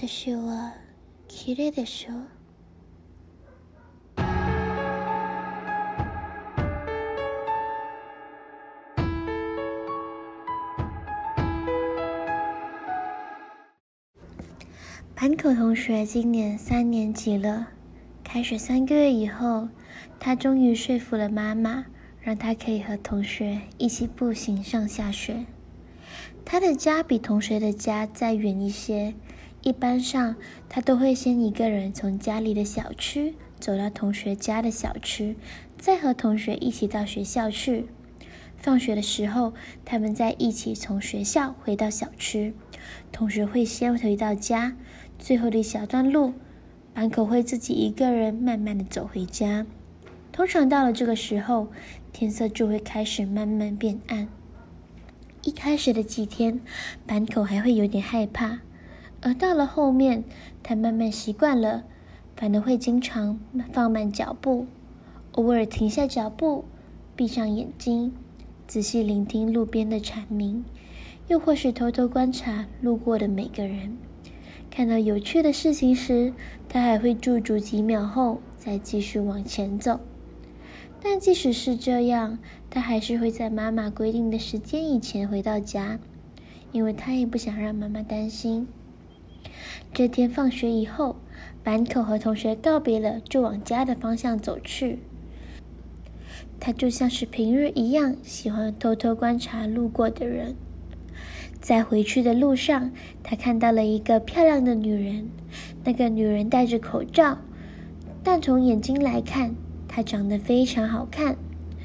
私は綺丽でしょ？坂口同学今年三年级了，开学三个月以后，他终于说服了妈妈，让他可以和同学一起步行上下学。他的家比同学的家再远一些， 一般上他都会先一个人从家里的小区走到同学家的小区，再和同学一起到学校去。放学的时候，他们再一起从学校回到小区。同学会先回到家。最后的一小段路，坂口会自己一个人慢慢的走回家。通常到了这个时候，天色就会开始慢慢变暗。一开始的几天，坂口还会有点害怕，而到了后面，他慢慢习惯了，反而会经常放慢脚步，偶尔停下脚步，闭上眼睛，仔细聆听路边的蝉鸣，又或是偷偷观察路过的每个人。看到有趣的事情时，他还会驻足几秒后再继续往前走。但即使是这样，他还是会在妈妈规定的时间以前回到家，因为他也不想让妈妈担心。这天放学以后，坂口和同学告别了，就往家的方向走去。他就像是平日一样，喜欢偷偷观察路过的人。在回去的路上，他看到了一个漂亮的女人。那个女人戴着口罩，但从眼睛来看，她长得非常好看，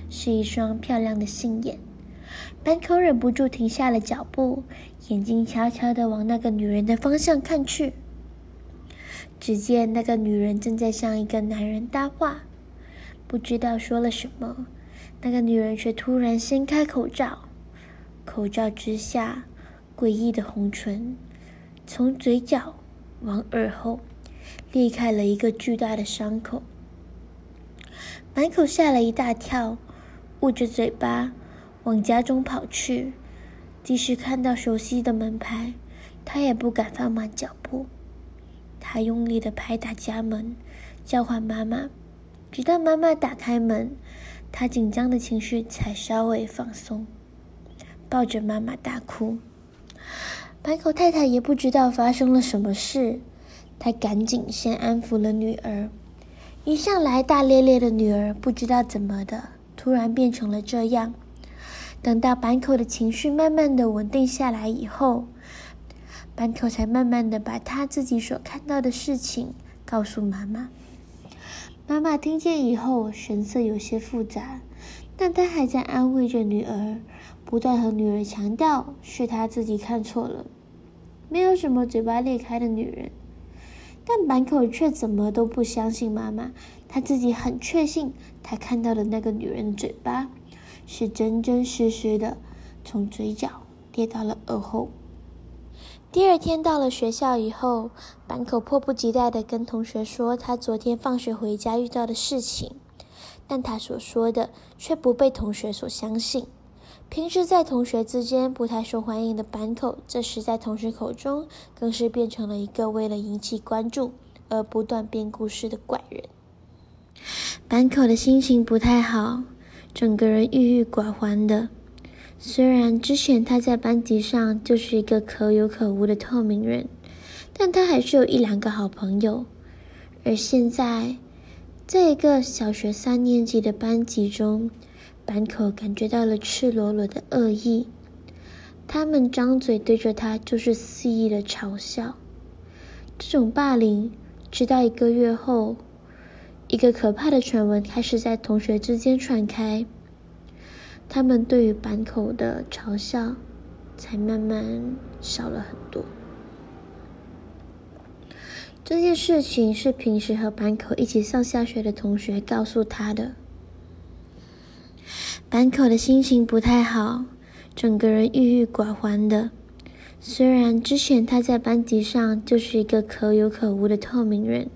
是一双漂亮的杏眼。坂口忍不住停下了脚步，眼睛悄悄地往那个女人的方向看去。只见那个女人正在向一个男人搭话，不知道说了什么。那个女人却突然掀开口罩，口罩之下。诡异的红唇，从嘴角往耳后裂开了一个巨大的伤口。满口吓了一大跳，捂着嘴巴往家中跑去。即使看到熟悉的门牌，他也不敢放慢脚步。他用力地拍打家门，叫唤妈妈，直到妈妈打开门，他紧张的情绪才稍微放松，抱着妈妈大哭。白口太太也不知道发生了什么事，她赶紧先安抚了女儿。一向来大咧咧的女儿，不知道怎么的，突然变成了这样。等到坂口的情绪慢慢的稳定下来以后，坂口才慢慢的把他自己所看到的事情告诉妈妈。妈妈听见以后，神色有些复杂，但她还在安慰着女儿，不断和女儿强调是她自己看错了。没有什么嘴巴裂开的女人，但坂口却怎么都不相信妈妈。他自己很确信，他看到的那个女人的嘴巴是真真实实的，从嘴角裂到了耳后。第二天到了学校以后，坂口迫不及待地跟同学说他昨天放学回家遇到的事情，但他所说的却不被同学所相信。平时在同学之间不太受欢迎的坂口，这时在同学口中更是变成了一个为了引起关注而不断编故事的怪人。坂口的心情不太好，整个人郁郁寡欢的。虽然之前他在班级上就是一个可有可无的透明人，但他还是有一两个好朋友。而现在，在一个小学三年级的班级中，坂口感觉到了赤裸裸的恶意，他们张嘴对着他就是肆意的嘲笑。这种霸凌，直到一个月后，一个可怕的传闻开始在同学之间传开，他们对于坂口的嘲笑才慢慢少了很多。这件事情是平时和坂口一起上下学的同学告诉他的。坂口的心情不太好，整个人郁郁寡欢的。虽然之前他在班级上就是一个可有可无的透明人，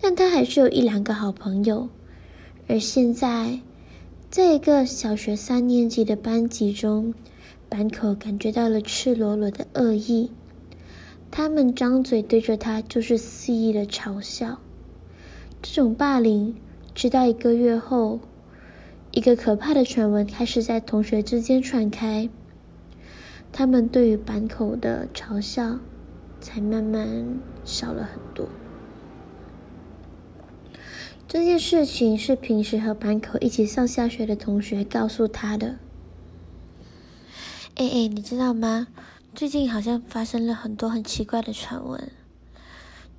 但他还是有一两个好朋友。而现在，在一个小学三年级的班级中，坂口感觉到了赤裸裸的恶意，他们张嘴对着他就是肆意的嘲笑。这种霸凌，直到一个月后，一个可怕的传闻开始在同学之间传开。他们对于坂口的嘲笑，才慢慢少了很多。这件事情是平时和坂口一起上下学的同学告诉他的。哎哎，你知道吗？最近好像发生了很多很奇怪的传闻。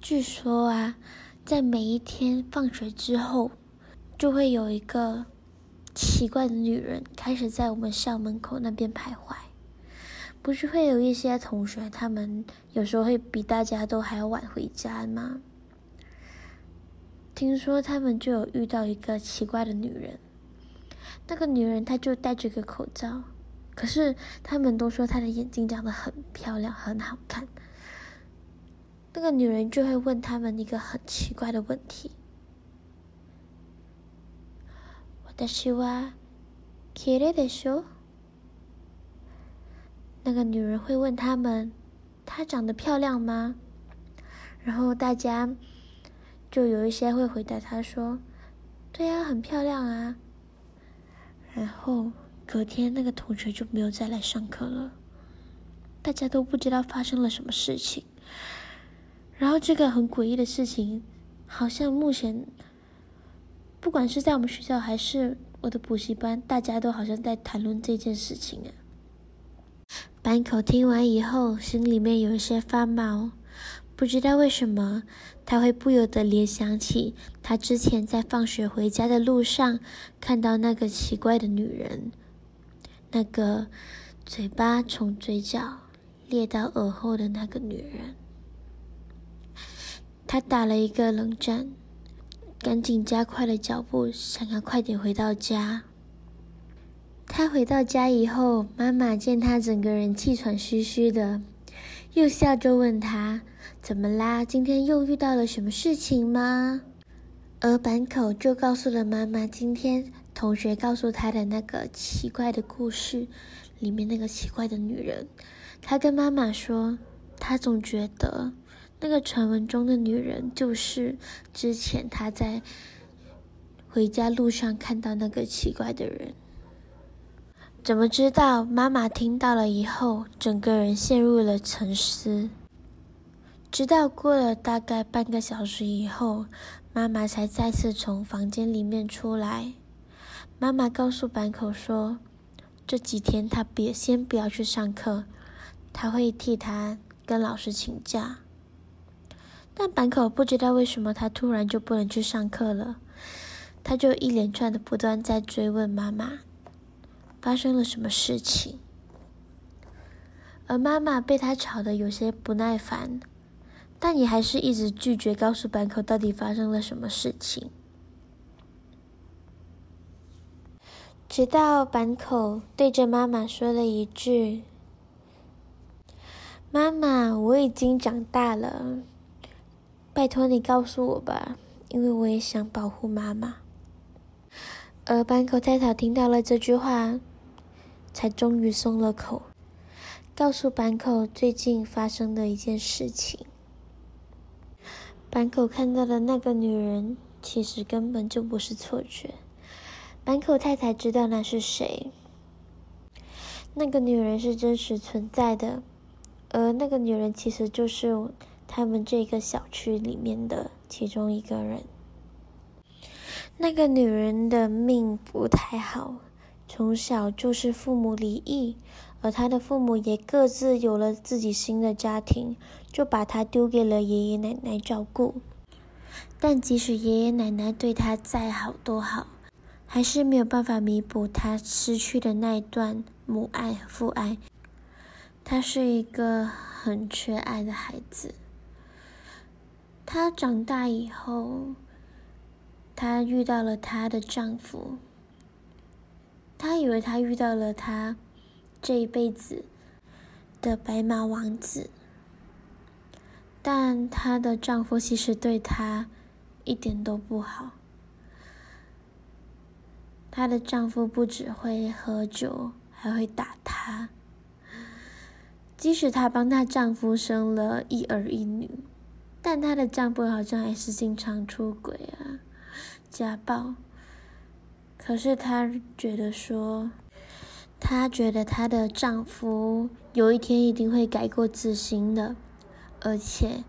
据说啊，在每一天放学之后，就会有一个奇怪的女人开始在我们校门口那边徘徊。不是会有一些同学，他们有时候会比大家都还要晚回家吗？听说他们就有遇到一个奇怪的女人，那个女人她就戴着个口罩，可是他们都说她的眼睛长得很漂亮，很好看。那个女人就会问他们一个很奇怪的问题：“私は綺丽でしょ？”那个女人会问他们：“她长得漂亮吗？”然后大家 就有一些会回答他说：“对呀，很漂亮啊。”然后隔天那个同学就没有再来上课了，大家都不知道发生了什么事情。然后这个很诡异的事情，好像目前不管是在我们学校还是我的补习班，大家都好像在谈论这件事情啊。班口听完以后，心里面有一些发毛，不知道为什么，他会不由得联想起他之前在放学回家的路上看到那个奇怪的女人，那个嘴巴从嘴角裂到耳后的那个女人。他打了一个冷战，赶紧加快了脚步，想要快点回到家。他回到家以后，妈妈见他整个人气喘吁吁的，又笑着问他：“怎么啦？今天又遇到了什么事情吗？”而坂口就告诉了妈妈，今天同学告诉他的那个奇怪的故事，里面那个奇怪的女人。他跟妈妈说，他总觉得那个传闻中的女人就是之前他在回家路上看到那个奇怪的人。怎么知道？妈妈听到了以后，整个人陷入了沉思。直到过了大概半个小时以后，妈妈才再次从房间里面出来。妈妈告诉坂口说：“这几天他别先不要去上课，他会替他跟老师请假。”但坂口不知道为什么他突然就不能去上课了，他就一连串的不断在追问妈妈。发生了什么事情？而妈妈被他吵得有些不耐烦，但也还是一直拒绝告诉坂口到底发生了什么事情。直到坂口对着妈妈说了一句：“妈妈，我已经长大了，拜托你告诉我吧，因为我也想保护妈妈。”而坂口太太听到了这句话。才终于松了口，告诉坂口最近发生的一件事情。坂口看到的那个女人，其实根本就不是错觉。坂口太太知道那是谁，那个女人是真实存在的，而那个女人其实就是他们这个小区里面的其中一个人。那个女人的命不太好。从小就是父母离异，而他的父母也各自有了自己新的家庭，就把他丢给了爷爷奶奶照顾。但即使爷爷奶奶对他再好多好，还是没有办法弥补他失去的那一段母爱和父爱。他是一个很缺爱的孩子。他长大以后，他遇到了他的丈夫。她以为她遇到了她这一辈子的白马王子，但她的丈夫其实对她一点都不好。她的丈夫不只会喝酒，还会打她。即使她帮她丈夫生了一儿一女，但她的丈夫好像还是经常出轨啊，家暴。可是她觉得说，她觉得她的丈夫有一天一定会改过自新的，而且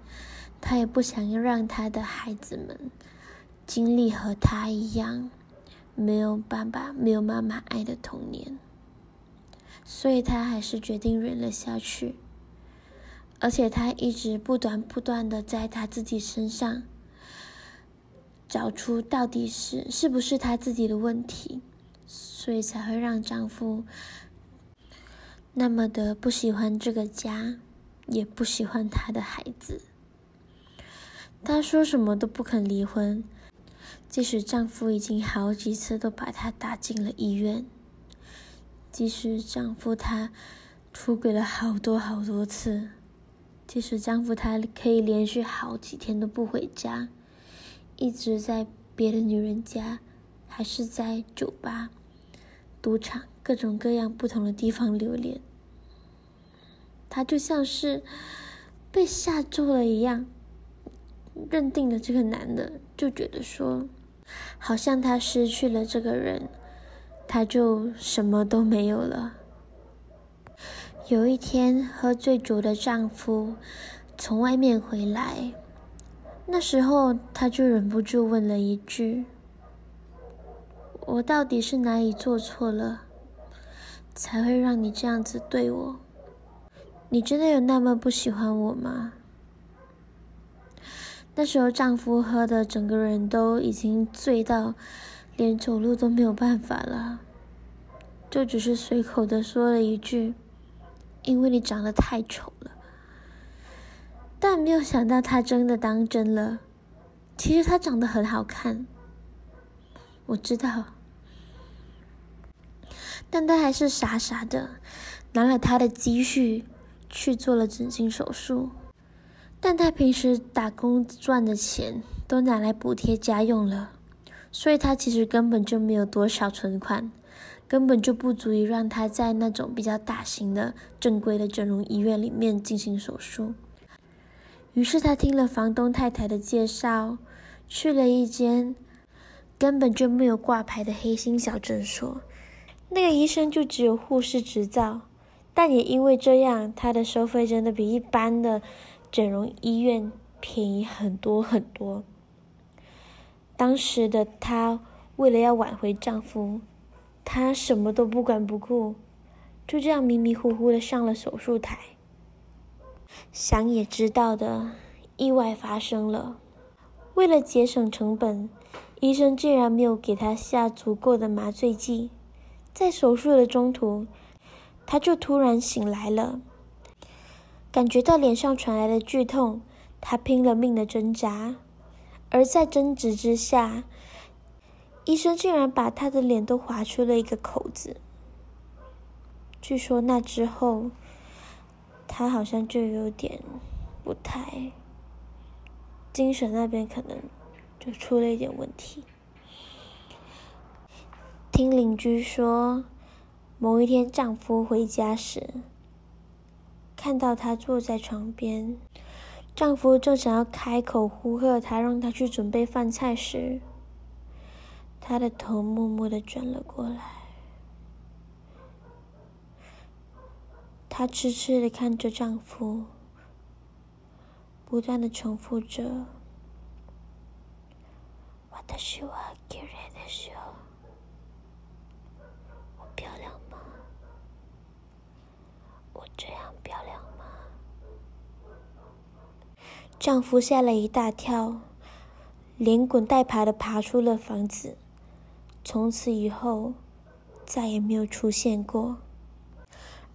她也不想要让她的孩子们经历和她一样没有爸爸、没有妈妈爱的童年。所以她还是决定忍了下去，而且她一直不断不断的在她自己身上找出到底是是不是她自己的问题，所以才会让丈夫那么的不喜欢这个家，也不喜欢她的孩子。她说什么都不肯离婚，即使丈夫已经好几次都把她打进了医院。即使丈夫他出轨了好多好多次，即使丈夫他可以连续好几天都不回家，一直在别的女人家，还是在酒吧、赌场各种各样不同的地方流连，他就像是被吓住了一样，认定了这个男的，就觉得说，好像他失去了这个人。她就什么都没有了。有一天，喝醉酒的丈夫从外面回来，那时候他就忍不住问了一句：“我到底是哪里做错了，才会让你这样子对我？你真的有那么不喜欢我吗？”那时候，丈夫喝的整个人都已经醉到。连走路都没有办法了，就只是随口的说了一句：“因为你长得太丑了。”但没有想到他真的当真了。其实他长得很好看，我知道，但他还是傻傻的拿了他的积蓄去做了整形手术。但他平时打工赚的钱都拿来补贴家用了。所以他其实根本就没有多少存款，根本就不足以让他在那种比较大型的正规的整容医院里面进行手术。于是他听了房东太太的介绍，去了一间根本就没有挂牌的黑心小诊所。那个医生就只有护士执照，但也因为这样，他的收费真的比一般的整容医院便宜很多很多。当时的她为了要挽回丈夫，她什么都不管不顾，就这样迷迷糊糊的上了手术台。想也知道的，意外发生了。为了节省成本，医生竟然没有给他下足够的麻醉剂。在手术的中途，他就突然醒来了，感觉到脸上传来的剧痛，他拼了命的挣扎。而在争执之下，医生竟然把他的脸都划出了一个口子。据说那之后，他好像就有点不太，精神那边可能就出了一点问题。听邻居说，某一天丈夫回家时，看到她坐在床边。丈夫正想要开口呼喝她，让她去准备饭菜时，她的头默默的转了过来。她痴痴地看着丈夫，不断地重复着：“我的希望，给人的希望，我漂亮吗？我这样漂亮吗？”丈夫吓了一大跳，连滚带爬的爬出了房子，从此以后再也没有出现过。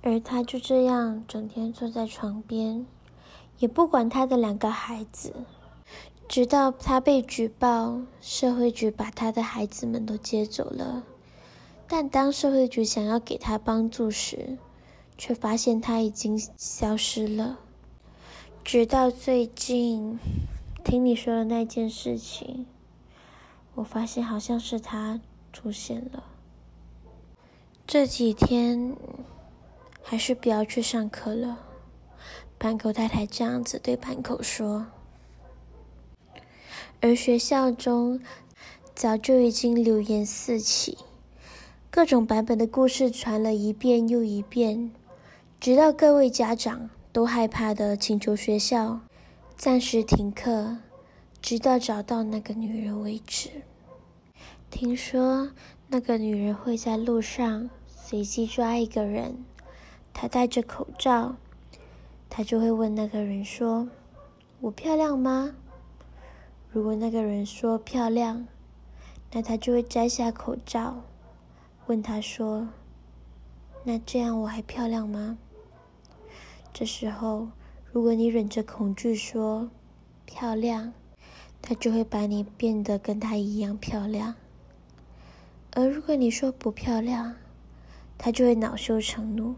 而他就这样整天坐在床边，也不管他的两个孩子，直到他被举报，社会局把他的孩子们都接走了。但当社会局想要给他帮助时，却发现他已经消失了。直到最近，听你说的那件事情，我发现好像是他出现了。这几天还是不要去上课了，坂口太太这样子对坂口说。而学校中早就已经流言四起，各种版本的故事传了一遍又一遍，直到各位家长都害怕的请求学校暂时停课，直到找到那个女人为止。听说那个女人会在路上随机抓一个人，他戴着口罩，他就会问那个人说：“我漂亮吗？”如果那个人说漂亮，那他就会摘下口罩，问他说：“那这样我还漂亮吗？”这时候，如果你忍着恐惧说漂亮，他就会把你变得跟他一样漂亮；而如果你说不漂亮，他就会恼羞成怒，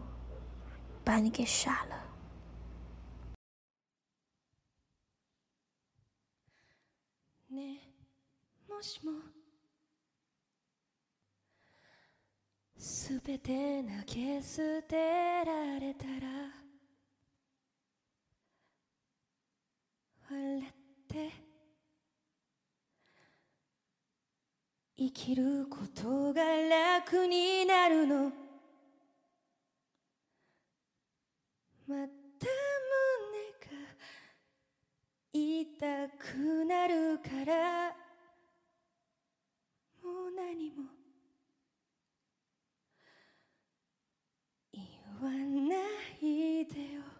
把你给杀了。もしもすべて投げ舍てられたら笑って生きることが楽になるのまた胸が痛くなるから。もう何も言わないでよ。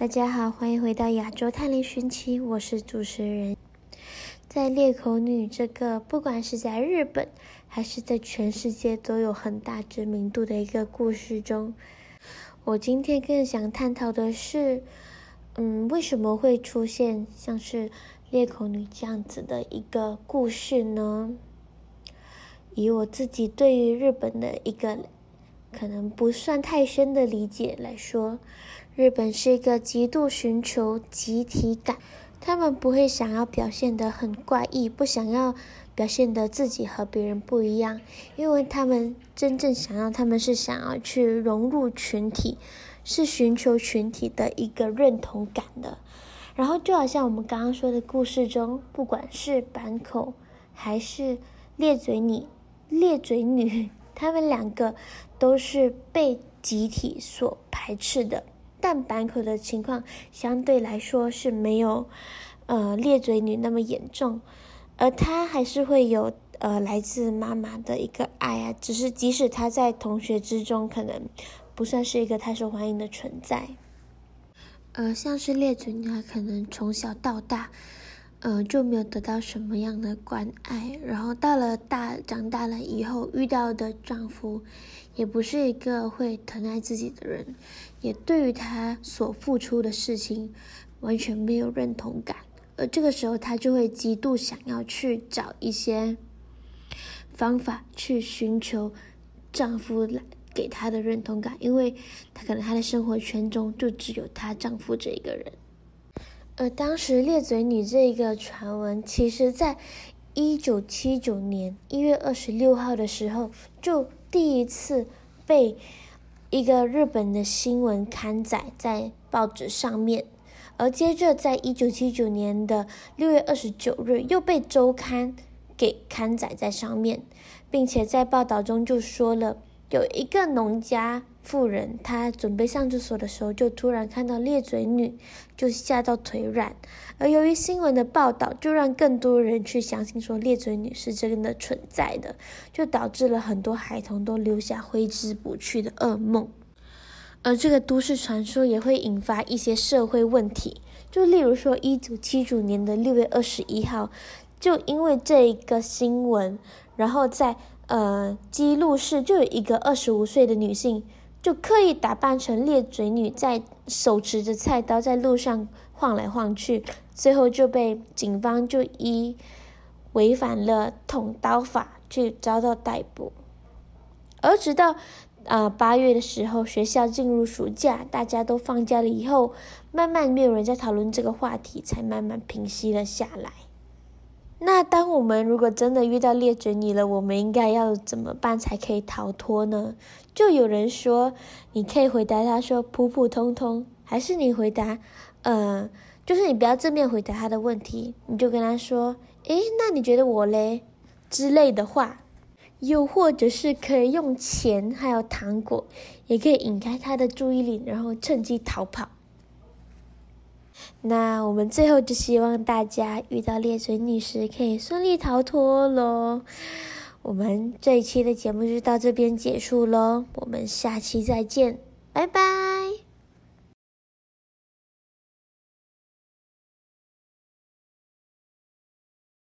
大家好，欢迎回到亚洲探灵寻奇，我是主持人。在裂口女这个，不管是在日本还是在全世界都有很大知名度的一个故事中，我今天更想探讨的是，嗯，为什么会出现像是裂口女这样子的一个故事呢？以我自己对于日本的一个可能不算太深的理解来说，日本是一个极度寻求集体感，他们不会想要表现得很怪异，不想要表现得自己和别人不一样，因为他们真正想要，他们是想要去融入群体，是寻求群体的一个认同感的。然后就好像我们刚刚说的故事中，不管是坂口还是裂嘴女。裂嘴女，她们两个都是被集体所排斥的，但坂口的情况相对来说是没有，呃，裂嘴女那么严重，而她还是会有呃来自妈妈的一个爱啊，只是即使她在同学之中可能不算是一个太受欢迎的存在，呃，像是裂嘴女，她可能从小到大。呃，就没有得到什么样的关爱，然后到了大长大了以后，遇到的丈夫也不是一个会疼爱自己的人，也对于她所付出的事情完全没有认同感，而这个时候她就会极度想要去找一些方法去寻求丈夫来给她的认同感，因为她可能她的生活圈中就只有她丈夫这一个人。而当时裂嘴女这一个传闻，其实在一九七九年一月二十六号的时候，就第一次被一个日本的新闻刊载在报纸上面，而接着在一九七九年的六月二十九日，又被周刊给刊载在上面，并且在报道中就说了。有一个农家妇人，她准备上厕所的时候，就突然看到裂嘴女，就吓到腿软。而由于新闻的报道，就让更多人去相信说裂嘴女是真的存在的，就导致了很多孩童都留下挥之不去的噩梦。而这个都市传说也会引发一些社会问题，就例如说，一九七九年的六月二十一号，就因为这一个新闻，然后在。呃，姬路市就有一个二十五岁的女性，就刻意打扮成裂嘴女，在手持着菜刀在路上晃来晃去，最后就被警方就以违反了捅刀法去遭到逮捕。而直到呃八月的时候，学校进入暑假，大家都放假了以后，慢慢没有人在讨论这个话题，才慢慢平息了下来。那当我们如果真的遇到裂嘴女了，我们应该要怎么办才可以逃脱呢？就有人说，你可以回答他说普普通通，还是你回答，呃，就是你不要正面回答他的问题，你就跟他说，诶，那你觉得我嘞？之类的话，又或者是可以用钱还有糖果，也可以引开他的注意力，然后趁机逃跑。那我们最后就希望大家遇到裂嘴女时可以顺利逃脱喽。我们这一期的节目就到这边结束喽，我们下期再见，拜拜。